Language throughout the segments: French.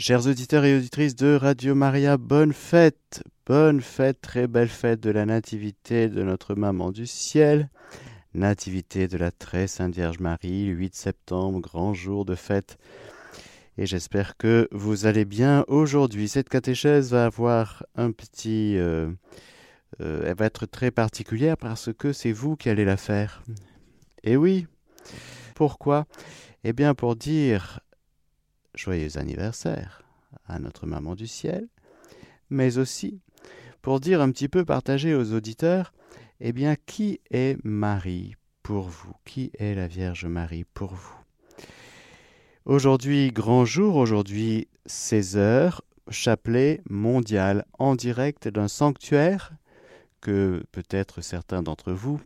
Chers auditeurs et auditrices de Radio Maria, bonne fête, bonne fête, très belle fête de la Nativité de notre Maman du Ciel, Nativité de la très Sainte Vierge Marie, 8 septembre, grand jour de fête. Et j'espère que vous allez bien aujourd'hui. Cette catéchèse va avoir un petit... Euh, euh, elle va être très particulière parce que c'est vous qui allez la faire. Et oui, pourquoi? Eh bien pour dire joyeux anniversaire à notre maman du ciel, mais aussi pour dire un petit peu partager aux auditeurs, eh bien, qui est Marie pour vous? Qui est la Vierge Marie pour vous? Aujourd'hui, grand jour, aujourd'hui 16 heures, chapelet mondial en direct d'un sanctuaire que peut-être certains d'entre vous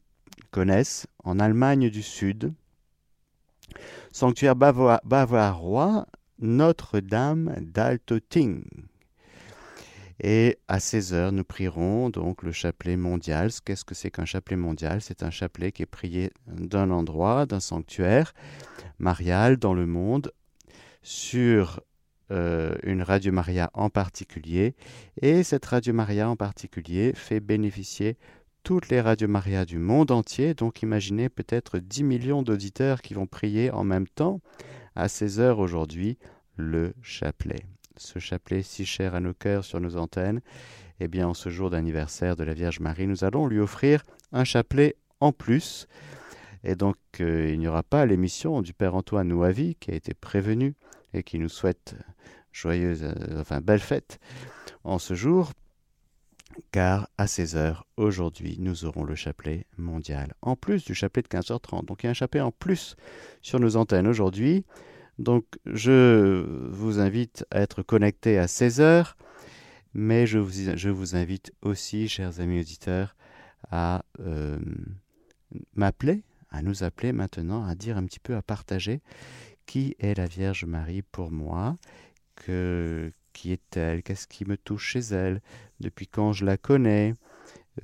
connaissent en Allemagne du Sud. Sanctuaire bavarois notre-Dame d'Altoting. Et à 16h, nous prierons donc le chapelet mondial. Qu'est-ce que c'est qu'un chapelet mondial? C'est un chapelet qui est prié d'un endroit, d'un sanctuaire marial dans le monde, sur euh, une Radio Maria en particulier. Et cette Radio Maria en particulier fait bénéficier toutes les radios Maria du monde entier. Donc imaginez peut-être 10 millions d'auditeurs qui vont prier en même temps à 16 heures aujourd'hui le chapelet. Ce chapelet si cher à nos cœurs sur nos antennes, eh bien en ce jour d'anniversaire de la Vierge Marie, nous allons lui offrir un chapelet en plus. Et donc euh, il n'y aura pas l'émission du Père Antoine Ouavi qui a été prévenu et qui nous souhaite joyeuse, euh, enfin belle fête en ce jour, car à 16h aujourd'hui nous aurons le chapelet mondial, en plus du chapelet de 15h30. Donc il y a un chapelet en plus sur nos antennes aujourd'hui. Donc je vous invite à être connecté à 16h, mais je vous, invite aussi, chers amis auditeurs, à euh, m'appeler, à nous appeler maintenant, à dire un petit peu, à partager qui est la Vierge Marie pour moi, qui est-elle, qu'est-ce qui me touche chez elle, depuis quand je la connais.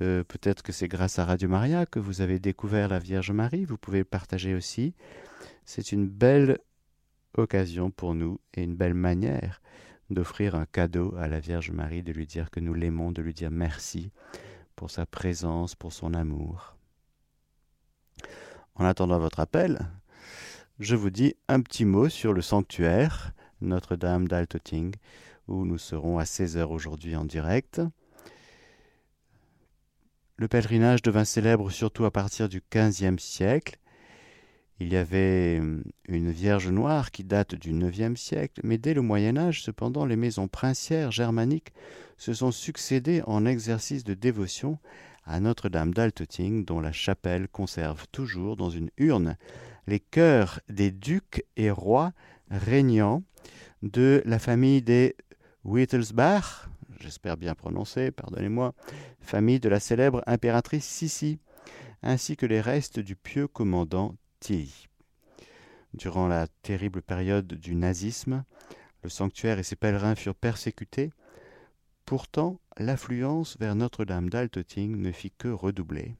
Euh, peut-être que c'est grâce à Radio Maria que vous avez découvert la Vierge Marie, vous pouvez le partager aussi. C'est une belle occasion pour nous et une belle manière d'offrir un cadeau à la Vierge Marie, de lui dire que nous l'aimons, de lui dire merci pour sa présence, pour son amour. En attendant votre appel, je vous dis un petit mot sur le sanctuaire Notre-Dame d'Altoting, où nous serons à 16h aujourd'hui en direct. Le pèlerinage devint célèbre surtout à partir du XVe siècle. Il y avait hum, une Vierge noire qui date du IXe siècle, mais dès le Moyen Âge, cependant, les maisons princières germaniques se sont succédées en exercice de dévotion à Notre-Dame d'Altötting, dont la chapelle conserve toujours dans une urne les cœurs des ducs et rois régnants de la famille des Wittelsbach, j'espère bien prononcer, pardonnez-moi, famille de la célèbre impératrice Sissi, ainsi que les restes du pieux commandant Durant la terrible période du nazisme, le sanctuaire et ses pèlerins furent persécutés. Pourtant, l'affluence vers Notre-Dame d'Altötting ne fit que redoubler.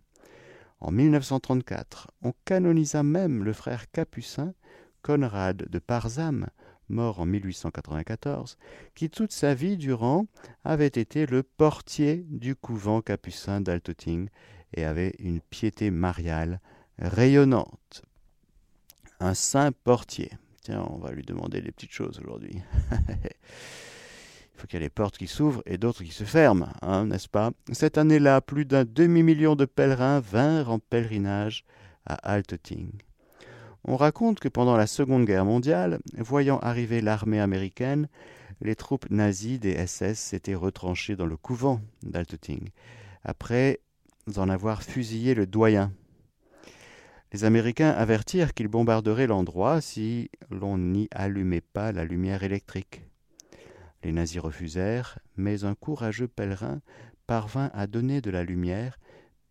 En 1934, on canonisa même le frère capucin Conrad de Parzam, mort en 1894, qui toute sa vie durant avait été le portier du couvent capucin d'Altötting et avait une piété mariale rayonnante un saint portier. Tiens, on va lui demander des petites choses aujourd'hui. Il faut qu'il y ait les portes qui s'ouvrent et d'autres qui se ferment, hein, n'est-ce pas? Cette année-là, plus d'un demi-million de pèlerins vinrent en pèlerinage à Altötting. On raconte que pendant la Seconde Guerre mondiale, voyant arriver l'armée américaine, les troupes nazies des SS s'étaient retranchées dans le couvent d'Altötting, après en avoir fusillé le doyen les Américains avertirent qu'ils bombarderaient l'endroit si l'on n'y allumait pas la lumière électrique. Les nazis refusèrent, mais un courageux pèlerin parvint à donner de la lumière,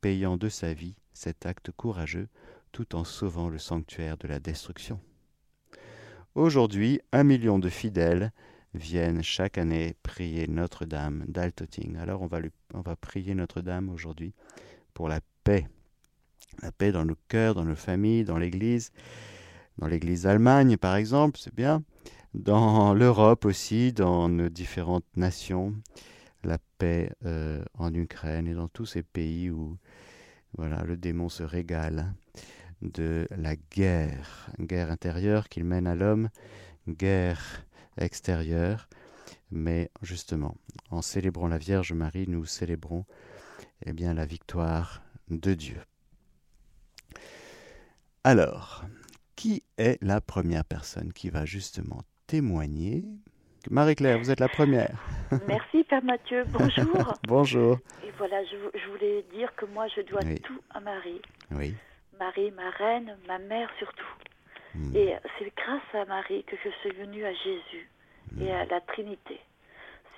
payant de sa vie cet acte courageux tout en sauvant le sanctuaire de la destruction. Aujourd'hui, un million de fidèles viennent chaque année prier Notre-Dame d'Altoting. Alors on va, prier Notre-Dame aujourd'hui pour la paix la paix dans nos cœurs, dans nos familles, dans l'Église, dans l'Église d'Allemagne par exemple, c'est bien, dans l'Europe aussi, dans nos différentes nations, la paix euh, en Ukraine et dans tous ces pays où voilà, le démon se régale de la guerre, guerre intérieure qu'il mène à l'homme, guerre extérieure. Mais justement, en célébrant la Vierge Marie, nous célébrons eh bien, la victoire de Dieu. Alors, qui est la première personne qui va justement témoigner? Marie-Claire, vous êtes la première. Merci Père Mathieu, bonjour. bonjour. Et voilà, je, voulais dire que moi je dois tout à Marie. Oui. Marie, ma reine, ma mère surtout. Hmm. Et c'est grâce à Marie que je suis venue à Jésus et à la Trinité.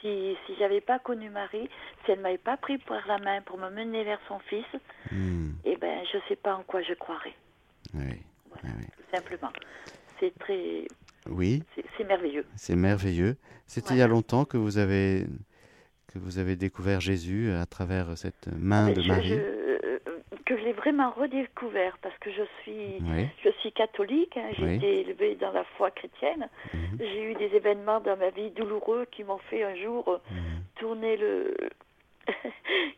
Si, si j'avais pas connu Marie, si elle m'avait pas pris par la main pour me mener vers son fils, hmm. eh ben je sais pas en quoi je croirais. Oui. Voilà, Tout simplement. C'est très. Oui. C'est merveilleux. C'est merveilleux. C'était il y a longtemps que vous avez que vous avez découvert Jésus à travers cette main de Marie que je l'ai vraiment redécouvert parce que je suis, je suis catholique, hein, j'ai été élevée dans la foi chrétienne. Mhm. J'ai eu des événements dans ma vie douloureux qui m'ont fait un jour euh, mhm. tourner le,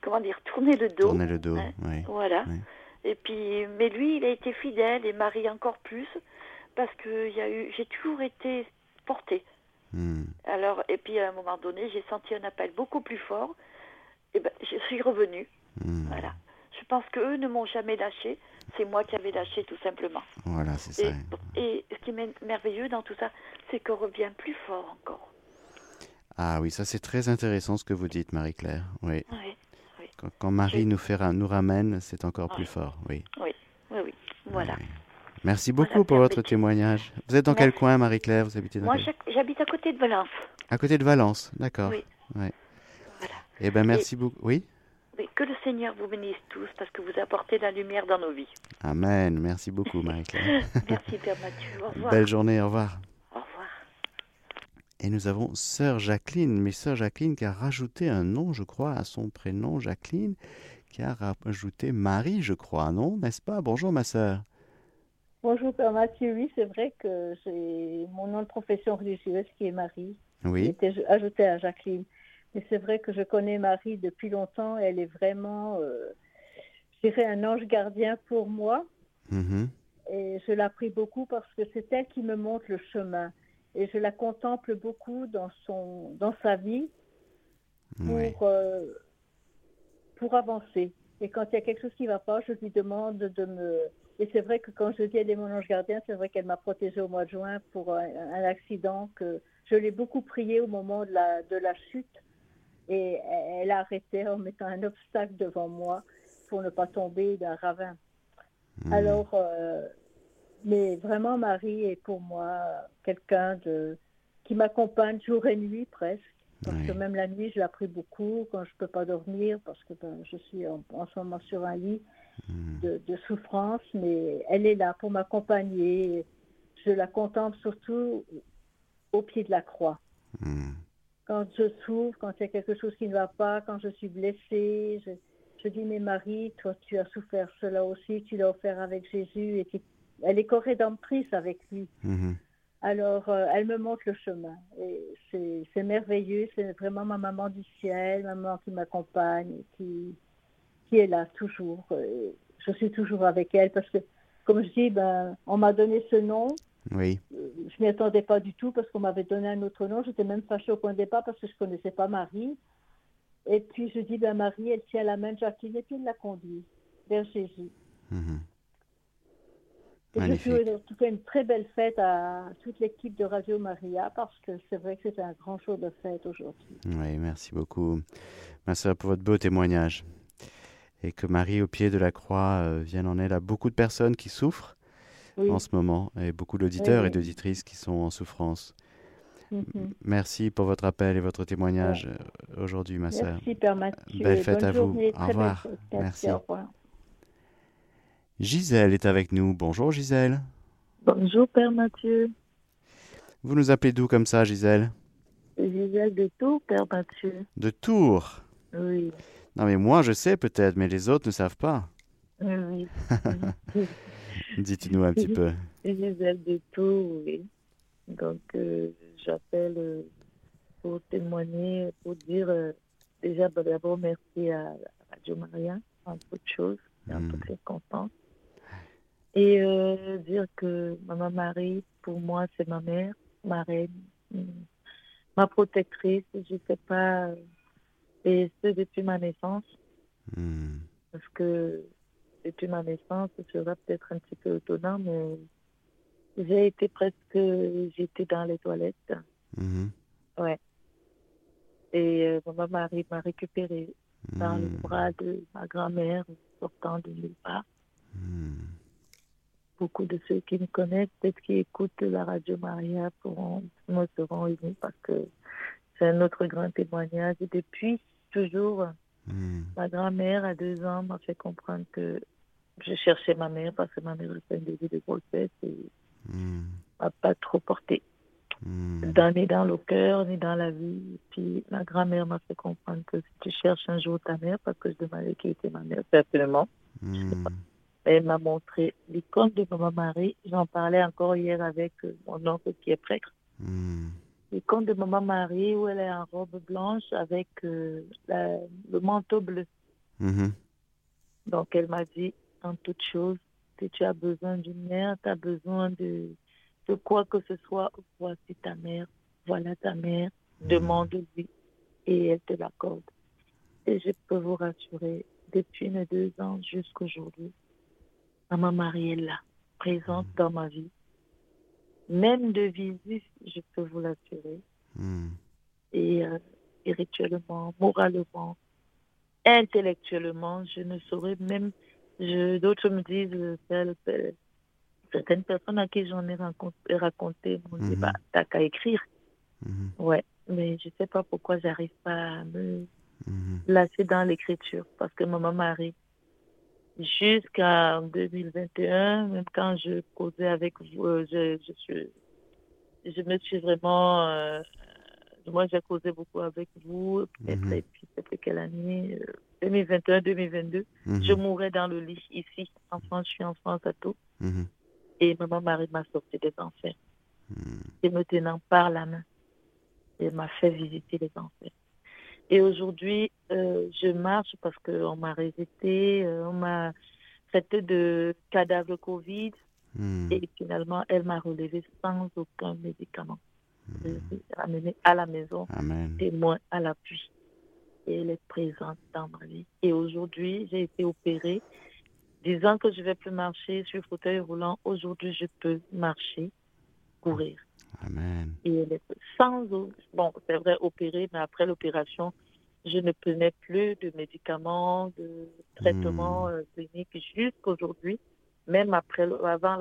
comment dire, tourner le dos. Tourner le dos, hein, oui. Voilà. Et puis, mais lui, il a été fidèle et Marie encore plus parce que y a eu, j'ai toujours été portée. Hmm. Alors, et puis à un moment donné, j'ai senti un appel beaucoup plus fort. Et ben, je suis revenue. Hmm. Voilà. Je pense qu'eux ne m'ont jamais lâché. C'est moi qui avais lâché tout simplement. Voilà, c'est ça. Et ce qui est merveilleux dans tout ça, c'est qu'on revient plus fort encore. Ah oui, ça c'est très intéressant ce que vous dites, Marie-Claire. Oui. Quand, Marie nous, fait, nous ramène, c'est encore plus fort. Oui. Oui, oui, oui. Voilà. Merci beaucoup pour votre témoignage. Vous êtes dans quel coin, Marie-Claire? Vous habitez dans Moi, j'habite à côté de Valence. À côté de Valence, d'accord. Oui. Voilà. Eh bien, merci beaucoup. Oui? Que le Seigneur vous bénisse tous parce que vous apportez la lumière dans nos vies. Amen. Merci beaucoup, Marie-Claire. Merci, Père Mathieu. Au revoir. Belle journée. Au revoir. Au revoir. Et nous avons Sœur Jacqueline, mais Sœur Jacqueline qui a rajouté un nom, je crois, à son prénom, Jacqueline, qui a rajouté Marie, je crois, non N'est-ce pas? Bonjour, ma sœur. Bonjour, Père Mathieu. Oui, c'est vrai que c'est mon nom de profession religieuse qui est Marie. Oui. Qui était ajouté à Jacqueline. Mais c'est vrai que je connais Marie depuis longtemps. Elle est vraiment, euh, je dirais, un ange gardien pour moi. Mm-hmm. Et je l'apprécie beaucoup parce que c'est elle qui me montre le chemin. Et je la contemple beaucoup dans, son, dans sa vie pour, euh, pour avancer. Et quand il y a quelque chose qui ne va pas, je lui demande de me... Et c'est vrai que quand je dis elle est mon ange gardien, c'est vrai qu'elle m'a protégée au mois de juin pour un, un accident que je l'ai beaucoup prié au moment de la, de la chute et elle a arrêté en mettant un obstacle devant moi pour ne pas tomber d'un ravin. Hmm. Alors, euh, mais vraiment, Marie est pour moi quelqu'un de qui m'accompagne jour et nuit presque. Parce que même la nuit, je la prie beaucoup quand je ne peux pas dormir, parce que ben, je suis en, ce moment sur un lit hmm. de, souffrance, mais elle est là pour m'accompagner. Je la contemple surtout au pied de la croix. Hmm quand je souffre, quand il y a quelque chose qui ne va pas, quand je suis blessée, je, dis, mais Marie, toi, tu as souffert cela aussi, tu l'as offert avec Jésus, et elle est co-rédemptrice avec lui. Mhm. Alors, euh, elle me montre le chemin. Et c'est merveilleux, c'est vraiment ma maman du ciel, maman qui m'accompagne, qui, qui est là toujours. je suis toujours avec elle parce que, comme je dis, ben, on m'a donné ce nom, oui. Euh, je m'y attendais pas du tout parce qu'on m'avait donné un autre nom. J'étais même fâchée au point de départ parce que je connaissais pas Marie. Et puis je dis, ben Marie, elle tient la main de Jacqueline et puis elle la conduit vers Jésus. Mhm. Et je suis une très belle fête à toute l'équipe de Radio Maria parce que c'est vrai que c'est un grand jour de fête aujourd'hui. Oui, merci beaucoup, ma soeur, pour votre beau témoignage. Et que Marie, au pied de la croix, euh, vienne en aide à beaucoup de personnes qui souffrent en ce moment et beaucoup d'auditeurs et d'auditrices qui sont en souffrance. Mhm. Merci pour votre appel et votre témoignage euh, aujourd'hui, ma sœur. Merci, Père Mathieu. Belle fête à vous. au revoir. Merci. Gisèle est avec nous. Bonjour, Gisèle. Bonjour, Père Mathieu. Vous nous appelez d'où comme ça, Gisèle? Gisèle de Tours, Père Mathieu. De Tours Oui. Non, mais moi, je sais peut-être, mais les autres ne savent pas. Oui. Dites-nous un petit peu. Gisèle de Tours, oui. Donc, euh, j'appelle pour témoigner, pour dire déjà bah, d'abord merci à Radio Maria, en toutes choses, en hmm. toutes circonstances. Et dire que Maman Marie, pour moi, c'est ma mère, ma reine, ma protectrice, je ne sais pas, et ce depuis ma naissance. Hmm. Parce que depuis ma naissance, ce sera peut-être un petit peu étonnant, mais j'ai été presque, j'étais dans les toilettes. Hmm. Ouais. Et euh, maman m'a récupéré dans le hmm. bras de ma grand-mère sortant de nulle part. Beaucoup de ceux qui me connaissent, peut-être qui écoutent la radio Maria, pourront, me seront émus parce que c'est un autre grand témoignage. Et depuis toujours, ma grand-mère, à deux ans, m'a fait comprendre que je cherchais ma mère parce que ma mère fait un début de grossesse et hmm. m'a pas trop porté. Hmm. Dans, ni dans le cœur, ni dans la vie. Puis ma grand-mère m'a fait comprendre que si tu cherches un jour ta mère, parce que je demandais qui était ma mère, certainement. Elle m'a montré l'icône de Maman Marie. J'en parlais encore hier avec euh, mon oncle qui est prêtre conte de Maman Marie où elle est en robe blanche avec euh, le manteau bleu. Mm-hmm. Donc elle m'a dit en toute chose que tu as besoin d'une mère, tu as besoin de, de quoi que ce soit, voici ta mère, voilà ta mère, mm-hmm. demande-lui et elle te l'accorde. Et je peux vous rassurer, depuis mes deux ans jusqu'aujourd'hui, Maman Marie est là, présente mm-hmm. dans ma vie même de visite, je peux vous l'assurer. Hmm. Et euh, spirituellement, moralement, intellectuellement, je ne saurais même. D'autres me disent, euh, certaines personnes à qui j'en ai raconté m'ont dit, hmm. bah, t'as qu'à écrire. Hmm. Ouais, mais je sais pas pourquoi j'arrive pas à me placer dans l'écriture. Parce que maman Marie, jusqu'en 2021, même quand je causais avec vous, euh, je, je, suis, je me suis vraiment. Euh, moi, j'ai causé beaucoup avec vous. Et mhm. puis, c'était quelle année 2021, euh, 2022. Mhm. Je mourais dans le lit ici, en France. Je suis en France à tout. Mhm. Et maman Marie m'a sorti des enfers. Et me tenant par la main. Elle m'a fait visiter les enfers. Et aujourd'hui, euh, je marche parce qu'on m'a résisté, euh, on m'a traité de cadavre Covid. Et finalement, elle m'a relevé sans aucun médicament. Je suis amenée à la maison, témoin à l'appui. Et elle est présente dans ma vie. Et aujourd'hui, j'ai été opérée. Disant que je ne vais plus marcher sur fauteuil roulant, aujourd'hui, je peux marcher, courir. Amen. Et elle est sans, bon, c'est vrai, opérée, mais après l'opération, je ne prenais plus de médicaments, de traitements euh, cliniques jusqu'aujourd'hui, même après, avant,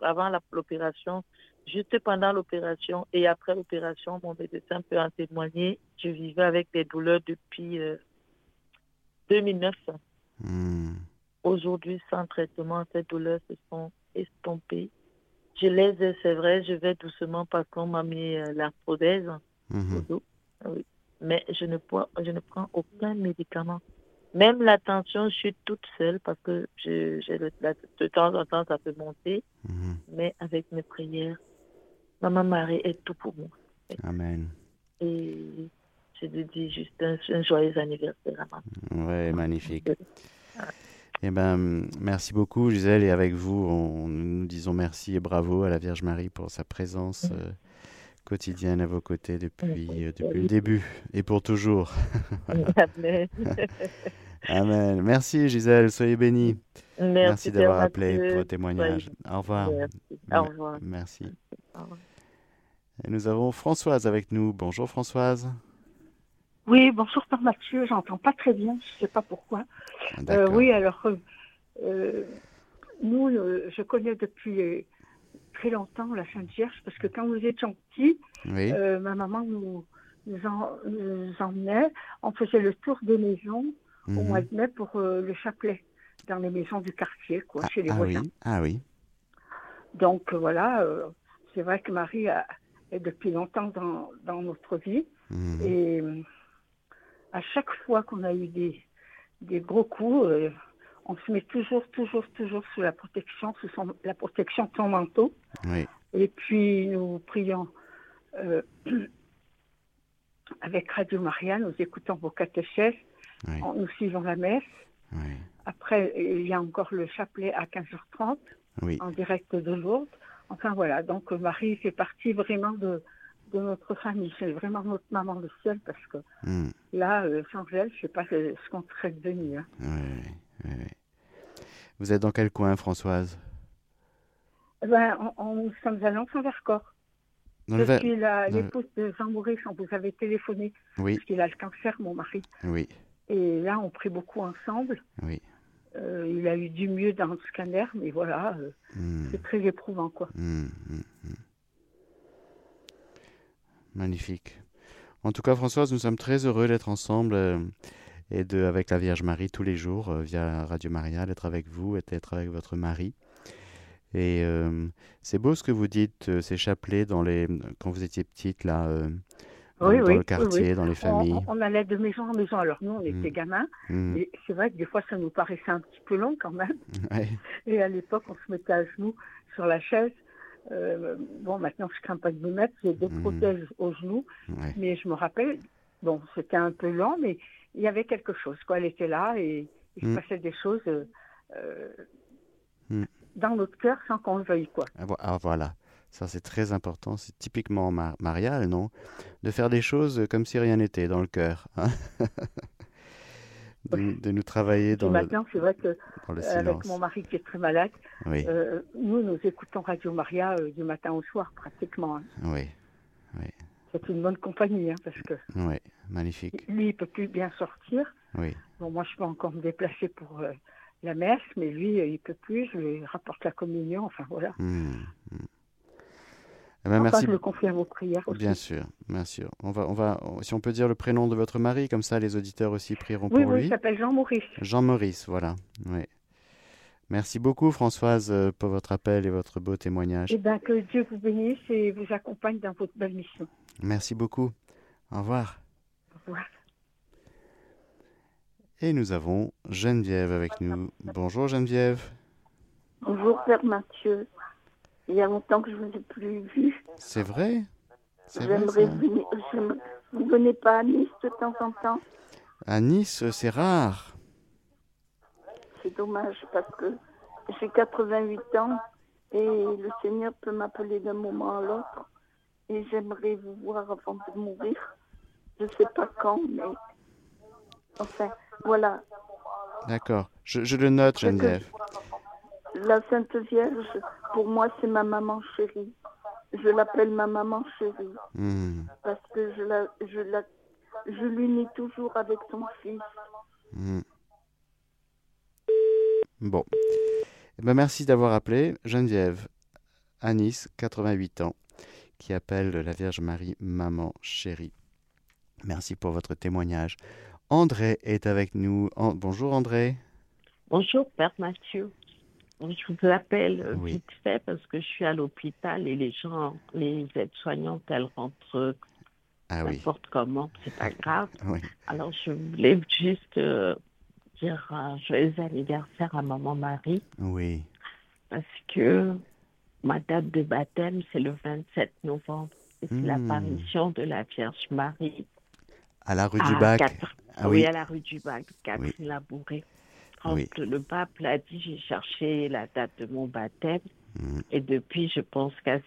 avant l'opération, juste pendant l'opération et après l'opération, mon médecin peut en témoigner. Je vivais avec des douleurs depuis 2009. Euh, hmm. Aujourd'hui, sans traitement, ces douleurs se sont estompées. Je les ai, c'est vrai, je vais doucement parce qu'on m'a mis euh, la prothèse mm Oui. Mais je ne, prends, je ne prends aucun médicament. Même la tension, je suis toute seule parce que je, de temps en temps, ça peut monter. Mhm. Mais avec mes prières, Maman Marie est tout pour moi. Amen. Et je te dis juste un, joyeux anniversaire à maman. Oui, magnifique. Eh ben, merci beaucoup, Gisèle. Et avec vous, on, nous disons merci et bravo à la Vierge Marie pour sa présence euh, quotidienne à vos côtés depuis, euh, depuis le début et pour toujours. Amen. Amen. Merci, Gisèle. Soyez bénie. Merci, d'avoir appelé pour le témoignage. Au revoir. Au revoir. Merci. Et nous avons Françoise avec nous. Bonjour, Françoise. Oui, bonjour Père Mathieu, j'entends pas très bien, je sais pas pourquoi. Euh, oui, alors euh, euh nous, euh, je connais depuis très longtemps la Sainte Vierge parce que quand vous étions petits, ma maman nous, nous, emmenait, on faisait le tour des maisons au mois de mai pour le chapelet dans les maisons du quartier, quoi, ah, chez les ah voisins. Oui. Ah oui. Donc voilà, c'est vrai que Marie est depuis longtemps dans, dans notre vie mhm. et à chaque fois qu'on a eu des, des gros coups, euh, on se met toujours, toujours, toujours sous la protection, sous la protection de son manteau. Et puis nous prions euh, avec Radio Maria, nous écoutons vos catéchèses, nous suivons la messe. Après, il y a encore le chapelet à 15h30 en direct de Lourdes. Enfin voilà, donc Marie fait partie vraiment de, de notre famille. C'est vraiment notre maman le ciel parce que hmm. là, euh, sans elle, je ne sais pas ce qu'on serait devenu. Hein. Vous êtes dans quel coin, Françoise? Eh ben, on, Nous sommes à l'Enfant-Vercors. Depuis l'épouse de Jean Maurice, on vous avait téléphoné. Oui. Parce qu'il a le cancer, mon mari. Oui. Et là, on prie beaucoup ensemble. Oui. Euh, il a eu du mieux dans le scanner, mais voilà, euh, hmm. c'est très éprouvant, quoi. Hmm, Magnifique. En tout cas, Françoise, nous sommes très heureux d'être ensemble euh, et de, avec la Vierge Marie tous les jours via Radio Maria, d'être avec vous et d'être avec votre mari. Et c'est beau ce que vous dites, ces chapelets dans les, quand vous étiez petite, là, dans, le quartier, dans les familles. On, allait de maison en maison. Alors nous, on mm. était gamins. Mm. Et c'est vrai que des fois, ça nous paraissait un petit peu long quand même. Et à l'époque, on se mettait à genoux sur la chaise euh, bon, maintenant, je crains pas de me mettre. J'ai des mmh. protèges aux genoux. Mais je me rappelle, bon, c'était un peu lent, mais il y avait quelque chose. Quoi. Elle était là et il se mmh. passait des choses euh, mmh. dans notre cœur sans qu'on le veuille. Quoi. Ah, ah, voilà. Ça, c'est très important. C'est typiquement marial, non? De faire des choses comme si rien n'était dans le cœur. Hein de, nous travailler dans maintenant, c'est vrai que euh, avec mon mari qui est très malade, euh, nous, nous écoutons Radio Maria euh, du matin au soir pratiquement. Hein. Oui, oui. C'est une bonne compagnie, hein, parce que. Oui, magnifique. Lui, il peut plus bien sortir. Oui. Bon, moi, je peux encore me déplacer pour la messe, mais lui, il peut plus. Je lui rapporte la communion. Enfin, voilà. Mmh, mmh. Eh ben, merci. je le confie à vos prières aussi. Bien sûr, bien sûr. On va, on va, si on peut dire le prénom de votre mari, comme ça les auditeurs aussi prieront pour lui. Oui, il s'appelle Jean-Maurice. Jean-Maurice, voilà. Oui. Merci beaucoup Françoise euh, pour votre appel et votre beau témoignage. Eh bien que Dieu vous bénisse et vous accompagne dans votre belle mission. Merci beaucoup. Au revoir. Au revoir. Et nous avons Geneviève avec nous. Bonjour Geneviève. Bonjour Père Mathieu. Il y a longtemps que je ne vous ai plus vu. C'est vrai J'aimerais venir. Vous ne venez pas à Nice de temps en temps? À Nice, c'est rare. C'est dommage parce que j'ai 88 ans et le Seigneur peut m'appeler d'un moment à l'autre. Et j'aimerais vous voir avant de mourir. Je ne sais pas quand, mais. Enfin, voilà. D'accord. Je, je, le note, Geneviève. La Sainte Vierge, pour moi, c'est ma maman chérie. Je l'appelle ma maman chérie. Hmm. Parce que je, la, je, la, je l'unis toujours avec son fils. Hmm. Bon. Eh ben, merci d'avoir appelé Geneviève, à Nice, 88 ans, qui appelle la Vierge Marie maman chérie. Merci pour votre témoignage. André est avec nous. bonjour André. Bonjour Père Mathieu. Je vous appelle euh, vite fait parce que je suis à l'hôpital et les gens, les aides-soignantes, elles rentrent ah n'importe comment, c'est pas grave. Alors je voulais juste euh, dire un joyeux anniversaire à maman Marie. Oui. Parce que ma date de baptême, c'est le 27 novembre. c'est hmm. l'apparition de la Vierge Marie. À la rue du Bac. Ah, oui. à la rue du Bac, Catherine Labouré. Quand le pape l'a dit, j'ai cherché la date de mon baptême. Mm. Et depuis, je pense date,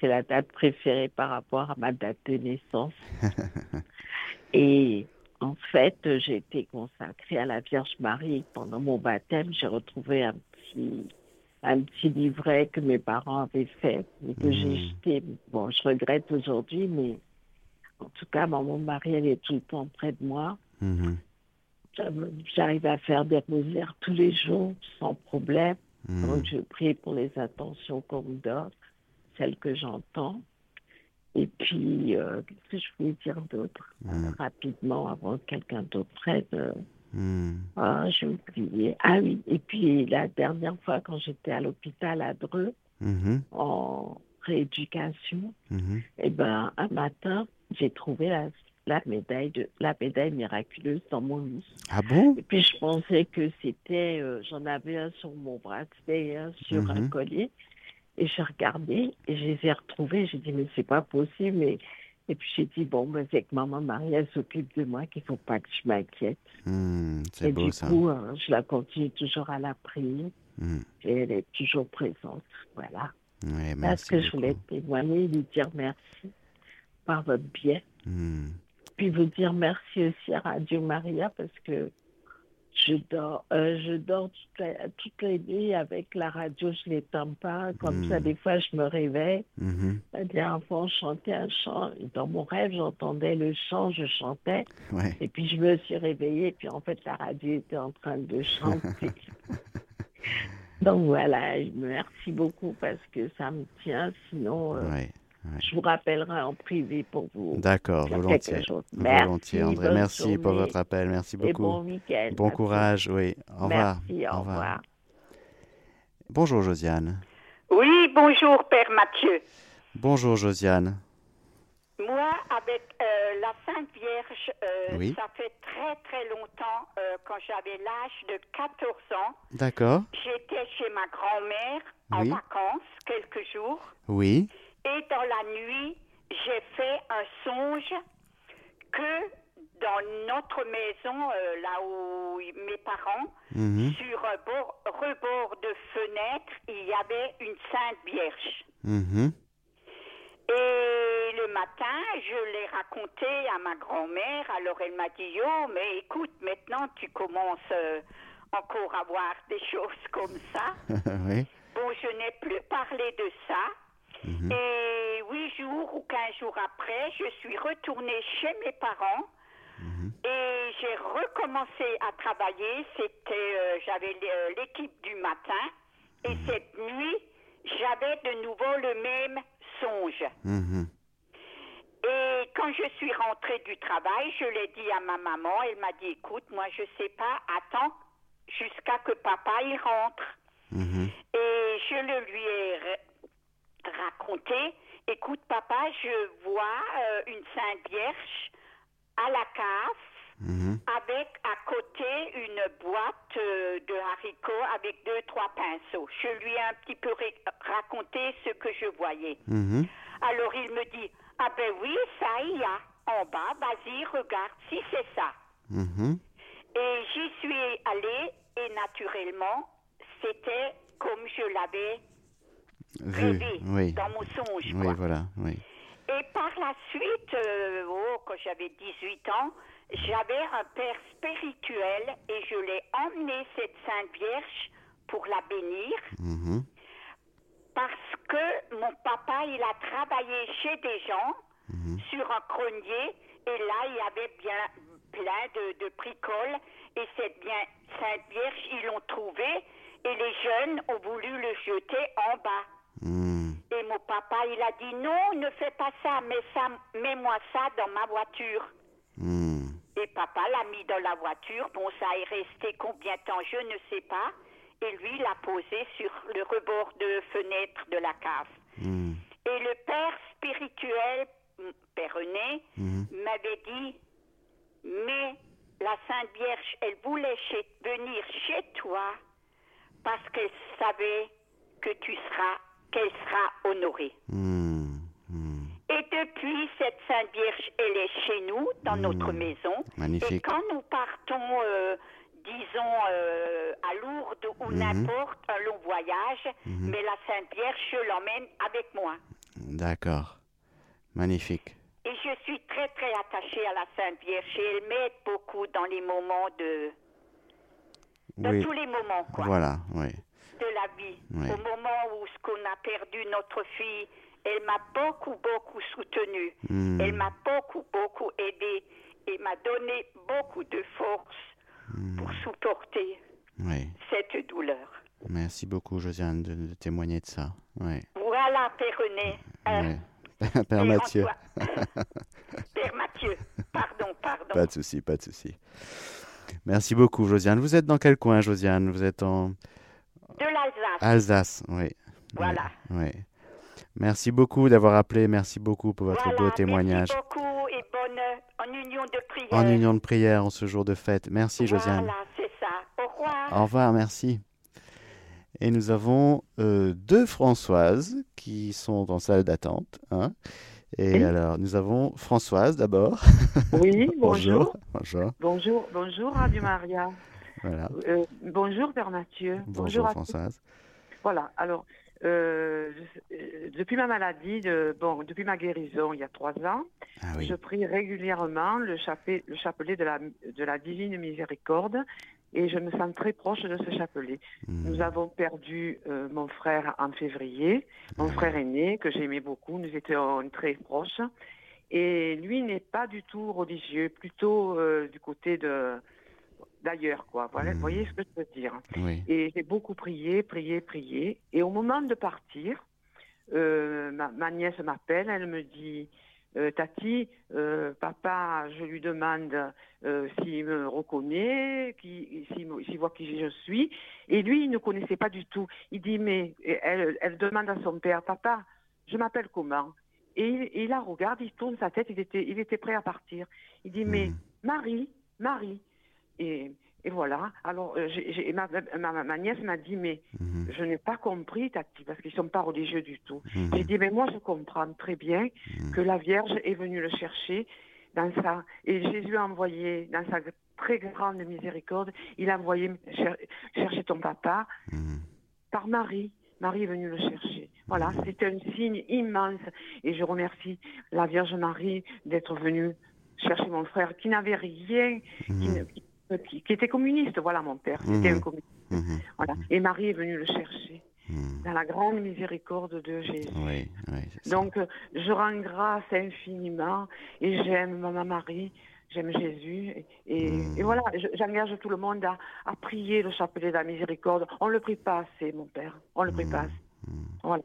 c'est la date préférée par rapport à ma date de naissance. et en fait, j'ai été consacrée à la Vierge Marie pendant mon baptême. J'ai retrouvé un petit, un petit livret que mes parents avaient fait et que j'ai mm. jeté. Bon, je regrette aujourd'hui, mais en tout cas, mon mari, elle est tout le temps près de moi. Mm-hmm. J'arrive à faire des rosaires tous les jours sans problème. Hmm. Donc, je prie pour les attentions qu'on me donne, celles que j'entends. Et puis, euh, qu'est-ce que je voulais dire d'autre? Hmm. Rapidement, avant que quelqu'un d'autre prenne. Hmm. Ah, j'ai oublié. Ah oui, et puis la dernière fois, quand j'étais à l'hôpital à Dreux, en rééducation, eh ben, un matin, j'ai trouvé la la médaille de la médaille miraculeuse dans mon lit. Ah bon? Et puis je pensais que c'était, euh, j'en avais un sur mon bracelet, un sur un mhm. collier. Et j'ai regardé et je les ai retrouvés. J'ai dit mais c'est pas possible. Et, et puis j'ai dit bon ben, c'est que maman Marie elle s'occupe de moi qu'il faut pas que je m'inquiète. Hmm, et du coup hein, je la continue toujours à la prier. Hmm. Et elle est toujours présente. Voilà. Ouais, Parce que je voulais témoigner et lui dire merci par votre biais. Puis vous dire merci aussi à Radio Maria parce que je dors, euh, je dors toutes les, nuits avec la radio, je ne l'éteins pas. Comme ça, hmm. des fois, je me réveille. Mm-hmm. La dernière fois, on chantait un chant. Dans mon rêve, j'entendais le chant, je chantais. Et puis, je me suis réveillée. Puis, en fait, la radio était en train de chanter. Donc, voilà, merci beaucoup parce que ça me tient. Sinon, euh, je vous rappellerai en privé pour vous. D'accord, volontiers. Merci, volontiers, André. Merci pour votre appel. Merci beaucoup. Et bon week-end. Bon courage, oui. Au revoir. Merci, au, revoir. Bonjour, Josiane. Oui, bonjour, Père Mathieu. Bonjour, Josiane. Moi, avec euh, la Sainte Vierge, euh, ça fait très très longtemps, euh, quand j'avais l'âge de 14 ans. D'accord. J'étais chez ma grand-mère en vacances, quelques jours. Oui. Et dans la nuit, j'ai fait un songe que dans notre maison, euh, là où mes parents, mhm. sur un rebord de fenêtre, il y avait une Sainte Vierge. Mhm. Et le matin, je l'ai raconté à ma grand-mère. Alors elle m'a dit, oh, mais écoute, maintenant tu commences euh, encore à voir des choses comme ça. Bon, je n'ai plus parlé de ça. Mhm. Et huit jours ou quinze jours après, je suis retournée chez mes parents mhm. et j'ai recommencé à travailler. C'était, euh, j'avais euh, l'équipe du matin et mhm. cette nuit, j'avais de nouveau le même songe. Et quand je suis rentrée du travail, je l'ai dit à ma maman. Elle m'a dit, écoute, moi je sais pas, attends jusqu'à que papa y rentre. Et je le lui ai raconter Écoute, papa, je vois euh, une Sainte Vierge à la cave mhm. avec à côté une boîte euh, de haricots avec deux, trois pinceaux. Je lui ai un petit peu raconté ce que je voyais. Mhm. Alors il me dit Ah ben oui, ça y a. En bas, vas-y, regarde si c'est ça. Mhm. Et j'y suis allée et naturellement, c'était comme je l'avais oui. dans mon songe. Oui, voilà, oui. Et par la suite, euh, oh, quand j'avais 18 ans, j'avais un père spirituel et je l'ai emmené cette Sainte Vierge pour la bénir. Mhm. Parce que mon papa, il a travaillé chez des gens mhm. sur un cronier et là, il y avait bien plein de, de bricoles et cette bien Sainte Vierge, ils l'ont trouvé et les jeunes ont voulu le jeter en bas. Hmm. Et mon papa, il a dit non, ne fais pas ça, mets ça, mets-moi ça dans ma voiture. Hmm. Et papa l'a mis dans la voiture. Bon, ça est resté combien de temps, je ne sais pas. Et lui, l'a posé sur le rebord de fenêtre de la cave. Hmm. Et le père spirituel, Père René, m'avait dit, mais la Sainte Vierge, elle voulait venir chez toi parce qu'elle savait que tu seras qu'elle sera honorée. Hmm, hmm. Et depuis, cette Sainte Vierge, elle est chez nous, dans hmm. notre maison. Magnifique. Et quand nous partons, euh, disons, euh, à Lourdes ou n'importe, un long voyage, mais la Sainte Vierge, je l'emmène avec moi. D'accord. Magnifique. Et je suis très, très attachée à la Sainte Vierge. Et elle m'aide beaucoup dans les moments de... Dans tous les moments, quoi. Voilà, oui de la vie. Au moment où ce qu'on a perdu notre fille, elle m'a beaucoup, beaucoup soutenue. Hmm. Elle m'a beaucoup, beaucoup aidée et m'a donné beaucoup de force hmm. pour supporter cette douleur. Merci beaucoup, Josiane, de, témoigner de ça. Voilà, Père René. Euh, Père Mathieu. Père Mathieu, pardon, pardon. Pas de souci, pas de souci. Merci beaucoup, Josiane. Vous êtes dans quel coin, Josiane? Vous êtes en de l'Alsace. Alsace, oui. Voilà. Merci beaucoup d'avoir appelé. Merci beaucoup pour votre beau témoignage. Merci beaucoup et bonne en union de prière. En union de prière en ce jour de fête. Merci, Josiane. Voilà, c'est ça. Au revoir. Au revoir, merci. Et nous avons euh, deux Françoises qui sont en salle d'attente. Hein. Et alors, nous avons Françoise d'abord. Oui, bonjour. bonjour. Bonjour, bonjour, Radio Maria. Voilà. Euh, bonjour, Père Mathieu. Bonjour, Françoise. Voilà, alors, euh, depuis ma maladie, de, bon, depuis ma guérison il y a trois ans, ah je prie régulièrement le, chapelet, le chapelet de la, de la Divine Miséricorde et je me sens très proche de ce chapelet. Hmm. Nous avons perdu euh, mon frère en février, mon frère aîné, que j'aimais beaucoup, nous étions très proches. Et lui n'est pas du tout religieux, plutôt euh, du côté de d'ailleurs, quoi. Voilà, Vous voyez ce que je veux dire. Et j'ai beaucoup prié, prié, prié. Et au moment de partir, euh, ma, ma, nièce m'appelle, elle me dit euh, Tati, euh, papa, je lui demande euh, s'il me reconnaît, s'il voit qui je suis. Et lui, il ne connaissait pas du tout. Il dit, mais elle, elle demande à son père, papa, je m'appelle comment? Et il, la regarde, il tourne sa tête, il était, il était prêt à partir. Il dit, mais hmm. Marie, Marie. Et et voilà. Alors, euh, ma, nièce m'a dit, mais mhm. je n'ai pas compris, Tati, parce qu'ils ne sont pas religieux du tout. Mhm. J'ai dit, mais moi, je comprends très bien mhm. que la Vierge est venue le chercher dans sa... Et Jésus a envoyé, dans sa très grande miséricorde, il a envoyé chercher ton papa par Marie. Marie est venue le chercher. Voilà, c'était un signe immense. Et je remercie la Vierge Marie d'être venue chercher mon frère qui n'avait rien, qui, qui, était communiste, voilà mon père, c'était un mhm. communiste. Mhm. Voilà. Mhm. Et Marie est venue le chercher dans la grande miséricorde de Jésus. Oui, Donc, je rends grâce infiniment et j'aime Maman Marie, j'aime Jésus. Et, voilà, j'engage tout le monde à, prier le chapelet de la miséricorde. On ne le prie pas assez, mon père. On ne le prie pas assez. Voilà.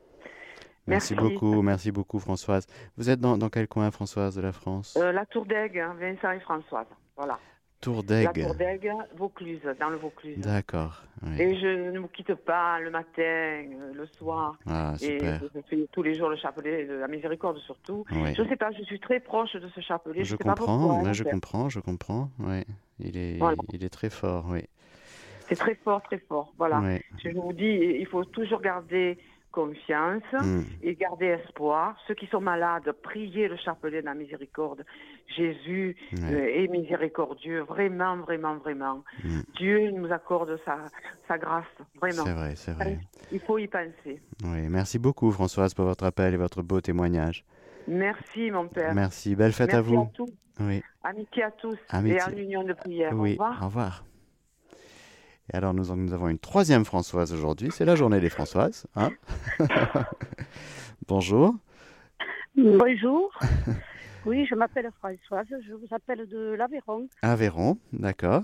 Merci, beaucoup, merci beaucoup Françoise. Vous êtes dans, quel coin, Françoise, de la France? Euh, La Tour d'Aigle, hein, Vincent et Françoise. Voilà. Tour d'Aigle. La Tour d'Aigle, Vaucluse, dans le Vaucluse. D'accord. Et je ne me quitte pas le matin, euh, le soir. Ah, super. Et je fais tous les jours le chapelet de la miséricorde surtout. Je ne sais pas, je suis très proche de ce chapelet. Je, comprends, pas je comprends, je comprends. Ouais. Il, est, il est très fort, oui. C'est très fort, très fort. Voilà. Je vous dis, il faut toujours garder confiance hmm. et garder espoir. Ceux qui sont malades, priez le chapelet de la miséricorde. Jésus euh, est miséricordieux, vraiment, vraiment, vraiment. Hmm. Dieu nous accorde sa, sa grâce, vraiment. C'est vrai, c'est vrai. Il faut y penser. Oui, merci beaucoup Françoise pour votre appel et votre beau témoignage. Merci mon père. Merci, belle fête à vous. À tous. Oui. Amitié à tous et en union de prière. Oui. Au revoir. Au revoir. Et alors, nous, nous, avons une troisième Françoise aujourd'hui. C'est la journée des Françoises. Hein Bonjour. Bonjour. Oui, je m'appelle Françoise. Je vous appelle de l'Aveyron. Aveyron, d'accord.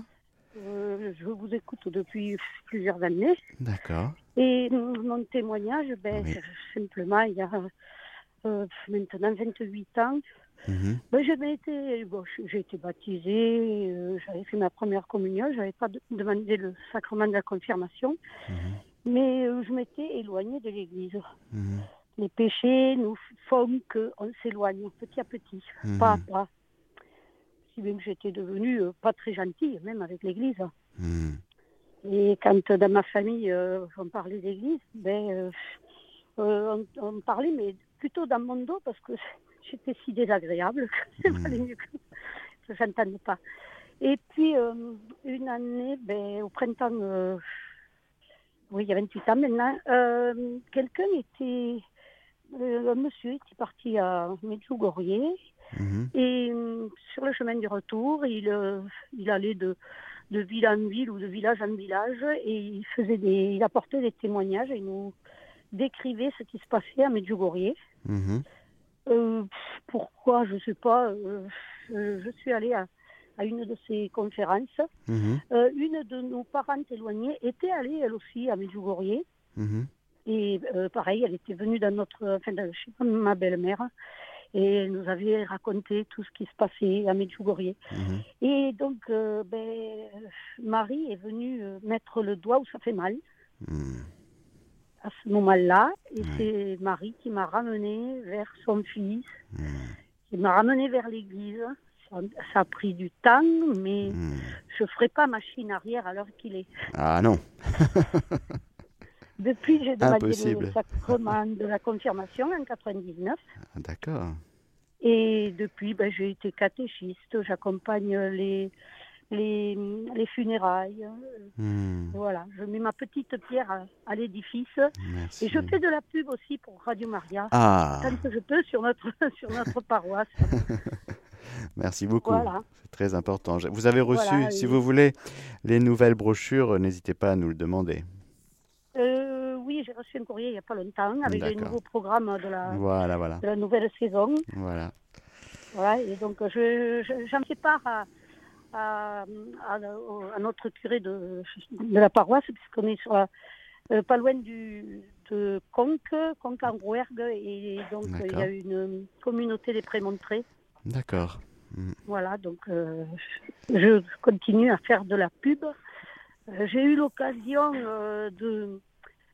Euh, je vous écoute depuis plusieurs années. D'accord. Et mon témoignage, ben, simplement, il y a euh, maintenant 28 ans, Mhm. Ben, j'ai été, bon, j'ai été baptisée, euh, j'avais fait ma première communion, j'avais pas demandé le sacrement de la confirmation, mhm. mais euh, je m'étais éloignée de l'Église. Mhm. Les péchés nous font qu'on s'éloigne petit à petit, pas à pas. Si bien que j'étais devenue euh, pas très gentille, même avec l'Église. Et quand dans ma famille on parlait d'Église, ben, on, on parlait, mais plutôt dans mon dos parce que j'étais si désagréable que c'est mieux que je pas. Et puis, euh, une année, ben, au printemps, euh, oui, il y a 28 ans maintenant, euh, quelqu'un était, un monsieur était parti à Medjugorje, mmh. et sur le chemin du retour, il, il allait de, de ville en ville ou de village en village, et il, faisait des, il apportait des témoignages, et il nous décrivait ce qui se passait à Medjugorje. Mmh. Euh, pourquoi Je ne sais pas. Euh, je suis allée à, une de ces conférences. Mhm. Euh, une de nos parentes éloignées était allée, elle aussi, à Medjugorje. Mhm. Et pareil, elle était venue dans notre, enfin, chez ma belle-mère et elle nous avait raconté tout ce qui se passait à Medjugorje. Mhm. Et donc, ben, Marie est venue mettre le doigt où ça fait mal à ce moment-là. Et c'est Marie qui m'a ramené vers son fils, qui m'a ramené vers l'église. ça, a pris du temps, mais je ne ferai pas machine arrière à l'heure qu'il est. Ah non Depuis, j'ai demandé le sacrement de la confirmation en 99. Ah, d'accord. Et depuis, ben, j'ai été catéchiste. J'accompagne les, les, les funérailles. Hmm. Voilà, je mets ma petite pierre à, l'édifice. Et je fais de la pub aussi pour Radio Maria, ah. tant que je peux sur notre, sur notre paroisse. Merci beaucoup. C'est très important. Vous avez reçu, si vous voulez, les nouvelles brochures, n'hésitez pas à nous le demander. Euh, oui, j'ai reçu un courrier il n'y a pas longtemps avec les nouveaux programmes de la, voilà, voilà. De la nouvelle saison. Voilà. Voilà, et donc je, j'en fais part à, à, à, notre curé de, de la paroisse, puisqu'on est sur la, euh, pas loin du, de Conques, Conques en Rouergue, et donc il y a une communauté des Prémontrés. D'accord. Voilà, donc euh, je continue à faire de la pub. Euh, j'ai eu l'occasion de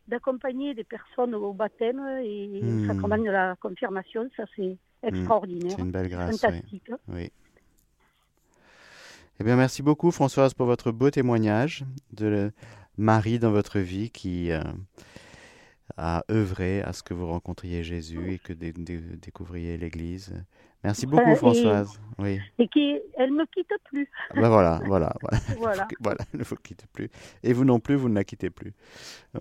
d'accompagner des personnes au baptême et ça mm. sacrement de la confirmation, ça c'est mm. extraordinaire. C'est une belle grâce. Fantastique. oui. Eh bien, merci beaucoup, Françoise, pour votre beau témoignage de Marie dans votre vie qui euh, a œuvré à ce que vous rencontriez Jésus et que vous découvriez l'Église. Merci beaucoup, Françoise. Et, oui. Et qui, elle me quitte plus. Ah ben voilà, voilà, voilà. voilà. elle ne vous quitte plus. Et vous non plus, vous ne la quittez plus.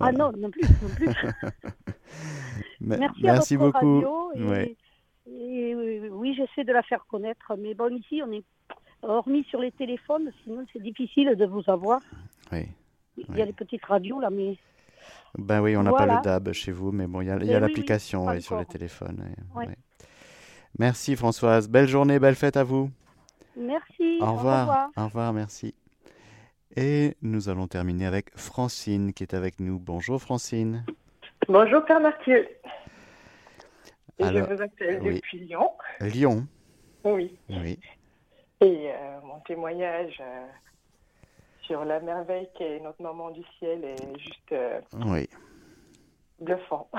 Ah non, non plus, non plus. merci, merci beaucoup. et, oui, j'essaie de la faire connaître. Mais bon, ici, on est hormis sur les téléphones, sinon c'est difficile de vous avoir. Oui. Il y a les petites radios là, mais. Ben oui, on n'a pas le DAB chez vous, mais bon, il y a, l'application sur les téléphones. Merci Françoise. Belle journée, belle fête à vous. Merci. Au revoir. Au revoir, merci. Et nous allons terminer avec Francine qui est avec nous. Bonjour Francine. Bonjour Père Mathieu. Et je vous appelle depuis Lyon. Lyon. Oui. Oui. Et euh, mon témoignage euh, sur la merveille qu'est notre maman du ciel est juste euh, oui. bluffant.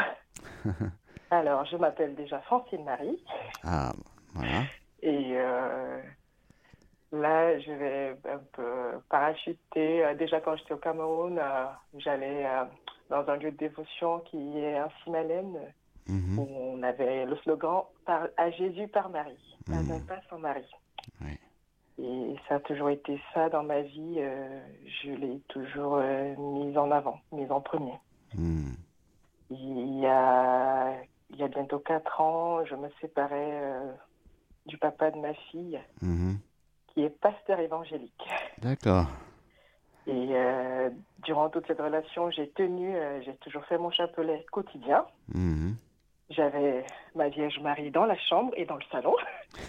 Alors, je m'appelle déjà Francine Marie. Ah, voilà. Et là, je vais un peu parachuter. Déjà, quand j'étais au Cameroun, j'allais dans un lieu de dévotion qui est un Simalène, mhm. où on avait le slogan À Jésus par Marie, à un pas sans Marie. Et ça a toujours été ça dans ma vie. Euh, je l'ai toujours euh, mise en avant, mise en premier. Hmm. Il, y a, il y a bientôt quatre ans, je me séparais euh, du papa de ma fille, hmm. qui est pasteur évangélique. D'accord. Et durant toute cette relation, j'ai tenu, j'ai toujours fait mon chapelet quotidien. Hmm. J'avais ma Vierge Marie dans la chambre et dans le salon.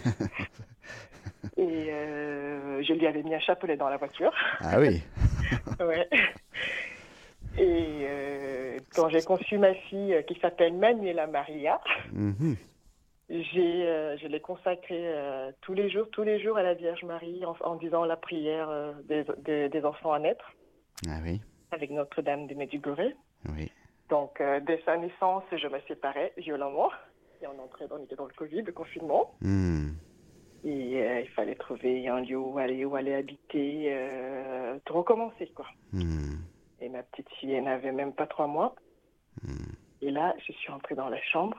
Et euh, je lui avais mis un chapelet dans la voiture. Ah oui Ouais. Et euh, quand j'ai conçu ma fille euh, qui s'appelle Manuela Maria, mhm. j'ai, je l'ai consacrée tous les jours, tous les jours à la Vierge Marie en, disant la prière des, des, enfants à naître. Ah oui. Avec Notre-Dame de Medjugorje. Oui. Donc, dès sa naissance, je me séparais violemment. Et on entrait, était dans le Covid, le confinement. Hmm. Et euh, il fallait trouver un lieu où aller, où aller habiter, euh, tout recommencer, quoi. Hmm. Et ma petite fille, elle n'avait même pas trois mois. Hmm. Et là, je suis entrée dans la chambre,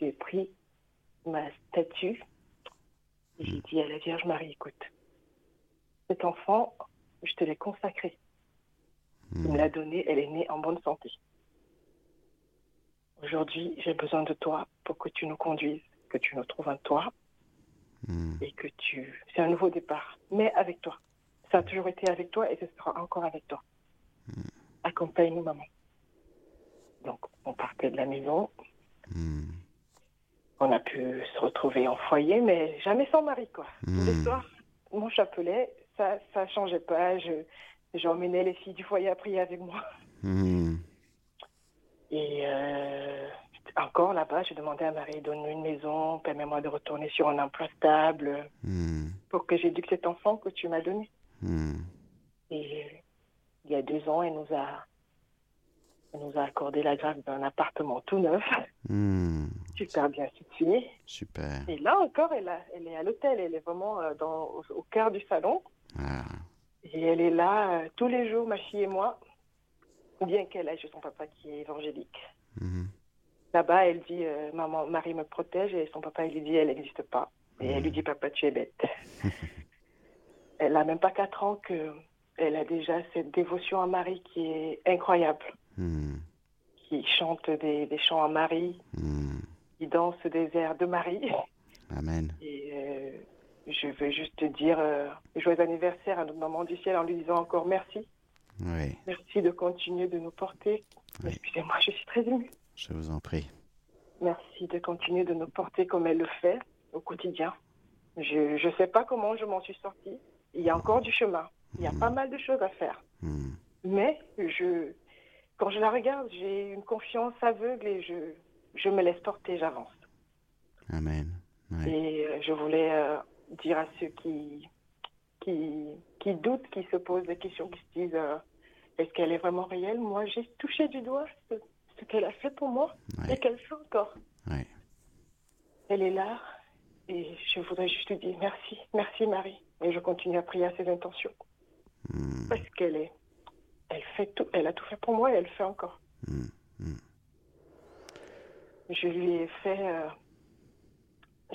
j'ai pris ma statue, et j'ai dit à la Vierge Marie, écoute, cet enfant, je te l'ai consacré. Il me l'a donné, elle est née en bonne santé. Aujourd'hui, j'ai besoin de toi pour que tu nous conduises, que tu nous trouves un toit, Hmm. et que tu. C'est un nouveau départ, mais avec toi. Ça a toujours été avec toi et ce sera encore avec toi. Hmm. Accompagne-nous, maman. Donc, on partait de la maison. Hmm. On a pu se retrouver en foyer, mais jamais sans mari, quoi. Soirs, mon chapelet, ça ne changeait pas. J'emmenais les filles du foyer à prier avec moi. Et euh, encore là-bas, j'ai demandé à Marie, donne-nous une maison, permets-moi de retourner sur un emploi stable hmm. pour que j'éduque cet enfant que tu m'as donné. Hmm. Et il y a deux ans, elle nous a, nous a accordé la grâce d'un appartement tout neuf. Hmm. super bien située. Super. Et là encore, elle, elle est à l'hôtel. Elle est vraiment euh, au, cœur du salon. Ah. Et elle est là euh, tous les jours, ma fille et moi, bien qu'elle ait son papa qui est évangélique. Mhm. Là-bas, elle dit euh, Maman, Marie me protège, et son papa, il lui dit Elle n'existe pas. Et elle lui dit Papa, tu es bête. elle n'a même pas 4 ans qu'elle a déjà cette dévotion à Marie qui est incroyable. Mhm. Qui chante des, des, chants à Marie, mhm. qui danse des airs de Marie. Amen. Et euh, je veux juste dire euh, joyeux anniversaire à notre maman du ciel en lui disant encore merci. Oui. Merci de continuer de nous porter. Excusez-moi, je suis très émue. Je vous en prie. Merci de continuer de nous porter comme elle le fait au quotidien. Je ne sais pas comment je m'en suis sortie. Il y a encore du chemin. Il y a pas mal de choses à faire. Hmm. Mais je, quand je la regarde, j'ai une confiance aveugle et je, je me laisse porter, j'avance. Amen. Et euh, je voulais euh, dire à ceux qui, qui, qui doutent, qui se posent des questions, qui se disent euh, est-ce qu'elle est vraiment réelle? Moi, j'ai touché du doigt ce, qu'elle a fait pour moi et qu'elle fait encore. Elle est là et je voudrais juste dire merci, merci Marie. Et je continue à prier à ses intentions. Hmm. Parce qu'elle est, elle fait tout, elle a tout fait pour moi et elle fait encore. Hmm. Hmm. Je lui ai fait, euh,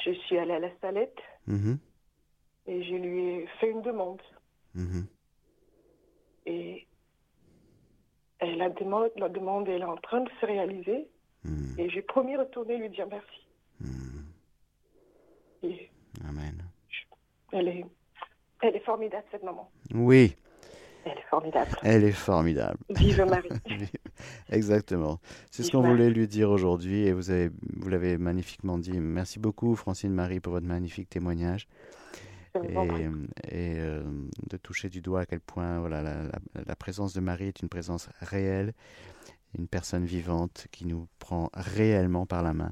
je suis allée à la salette mm-hmm. et je lui ai fait une demande. Mm-hmm. Et et la demande, la demande elle est en train de se réaliser. Hmm. Et j'ai promis retourner lui dire merci. Hmm. Amen. elle, est, elle est formidable, cette maman. Oui. Elle est formidable. Elle est formidable. Vive Marie. Exactement. C'est ce qu'on voulait lui dire aujourd'hui et vous avez, vous l'avez magnifiquement dit. Merci beaucoup, Francine Marie, pour votre magnifique témoignage et, euh, de toucher du doigt à quel point voilà, la, présence de Marie est une présence réelle, une personne vivante qui nous prend réellement par la main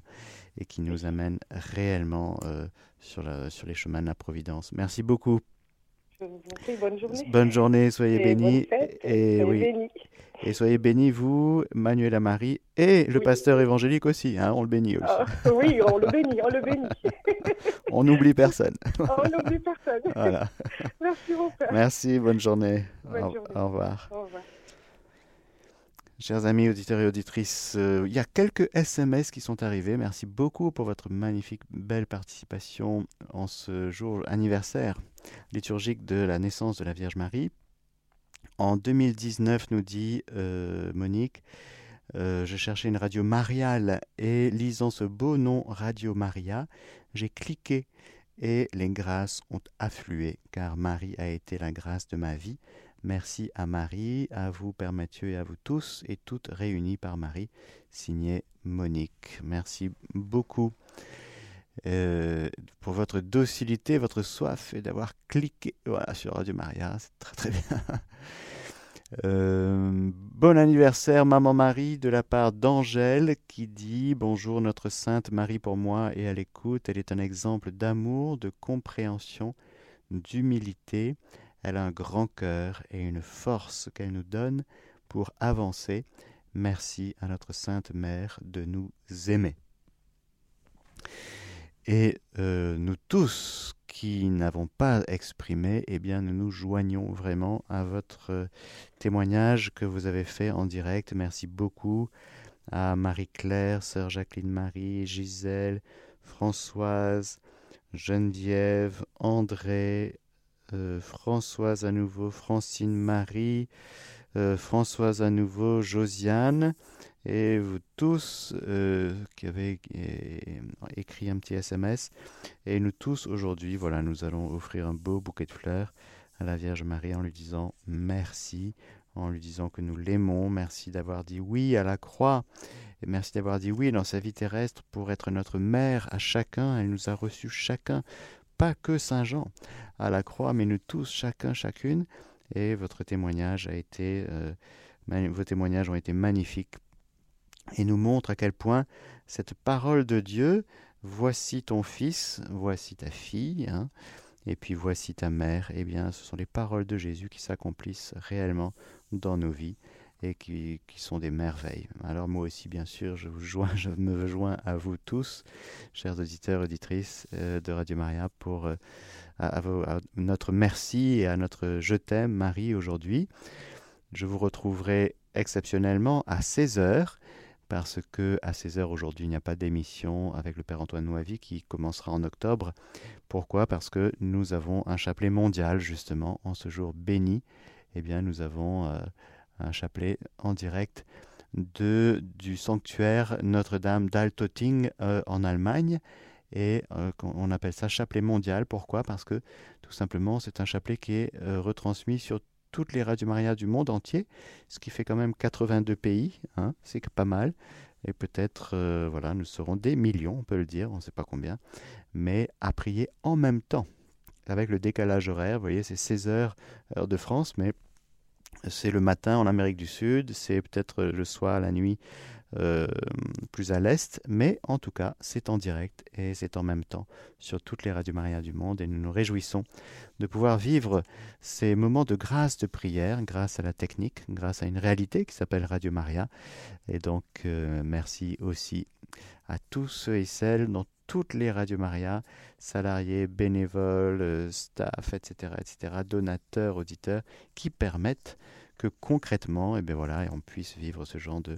et qui nous amène réellement euh, sur, la, sur les chemins de la Providence. Merci beaucoup. bonne journée. Bonne journée, soyez bénis. Et, oui. Et soyez bénis, vous, Manuela Marie, et le pasteur évangélique aussi. Hein, on le bénit aussi. Ah, oui, on le bénit, on le bénit. on n'oublie personne. on n'oublie personne. Voilà. Merci, mon père. Merci, bonne journée. Bonne au, journée. Au revoir. Au revoir. Chers amis auditeurs et auditrices, euh, il y a quelques SMS qui sont arrivés. Merci beaucoup pour votre magnifique, belle participation en ce jour anniversaire liturgique de la naissance de la Vierge Marie. En 2019, nous dit euh, Monique, euh, je cherchais une radio mariale et lisant ce beau nom Radio Maria, j'ai cliqué et les grâces ont afflué car Marie a été la grâce de ma vie. Merci à Marie, à vous Père Mathieu et à vous tous et toutes réunis par Marie. Signé Monique. Merci beaucoup. Euh, pour votre docilité, votre soif et d'avoir cliqué sur Radio Maria. C'est très très bien. Euh, bon anniversaire, Maman Marie, de la part d'Angèle qui dit Bonjour, notre Sainte Marie pour moi et à l'écoute. Elle est un exemple d'amour, de compréhension, d'humilité. Elle a un grand cœur et une force qu'elle nous donne pour avancer. Merci à notre Sainte Mère de nous aimer. Et euh, nous tous qui n'avons pas exprimé, eh bien, nous nous joignons vraiment à votre euh, témoignage que vous avez fait en direct. Merci beaucoup à Marie-Claire, Sœur Jacqueline Marie, Gisèle, Françoise, Geneviève, André, euh, Françoise à nouveau, Francine Marie, Françoise à nouveau, Josiane et vous tous euh, qui avez écrit un petit SMS. Et nous tous aujourd'hui, voilà, nous allons offrir un beau bouquet de fleurs à la Vierge Marie en lui disant merci, en lui disant que nous l'aimons, merci d'avoir dit oui à la croix, et merci d'avoir dit oui dans sa vie terrestre pour être notre mère à chacun. Elle nous a reçus chacun, pas que Saint Jean à la croix, mais nous tous, chacun, chacune. Et votre témoignage a été, euh, vos témoignages ont été magnifiques et nous montre à quel point cette parole de Dieu, voici ton fils, voici ta fille, hein, et puis voici ta mère, eh bien ce sont les paroles de Jésus qui s'accomplissent réellement dans nos vies. et qui, sont des merveilles. Alors moi aussi, bien sûr, je, vous joins, je me joins à vous tous, chers auditeurs, auditrices euh, de Radio Maria, pour euh, notre merci et à notre je t'aime, Marie, aujourd'hui. Je vous retrouverai exceptionnellement à 16h parce que à 16h aujourd'hui, il n'y a pas d'émission avec le Père Antoine Noivy qui commencera en octobre. Pourquoi? Parce que nous avons un chapelet mondial, justement, en ce jour béni. Eh bien, nous avons euh, un chapelet en direct du sanctuaire Notre-Dame d'Altoting euh, en Allemagne. Et euh, on appelle ça chapelet mondial. Pourquoi? Parce que tout simplement, c'est un chapelet qui est retransmis sur toutes les radios Maria du monde entier, ce qui fait quand même 82 pays, hein, c'est pas mal. Et peut-être, euh, voilà, nous serons des millions, on peut le dire, on ne sait pas combien, mais à prier en même temps. Avec le décalage horaire, vous voyez, c'est 16 heures, heure de France, mais c'est le matin en Amérique du Sud, c'est peut-être le soir, la nuit euh, plus à l'est, mais en tout cas, c'est en direct et c'est en même temps sur toutes les radios Maria du monde et nous nous réjouissons de pouvoir vivre ces moments de grâce de prière grâce à la technique, grâce à une réalité qui s'appelle Radio Maria. Et donc, euh, merci aussi à tous ceux et celles dans toutes les radios Maria, salariés, bénévoles, euh, staff, etc., etc., donateurs, auditeurs, qui permettent que concrètement, et eh bien voilà, on puisse vivre ce genre de,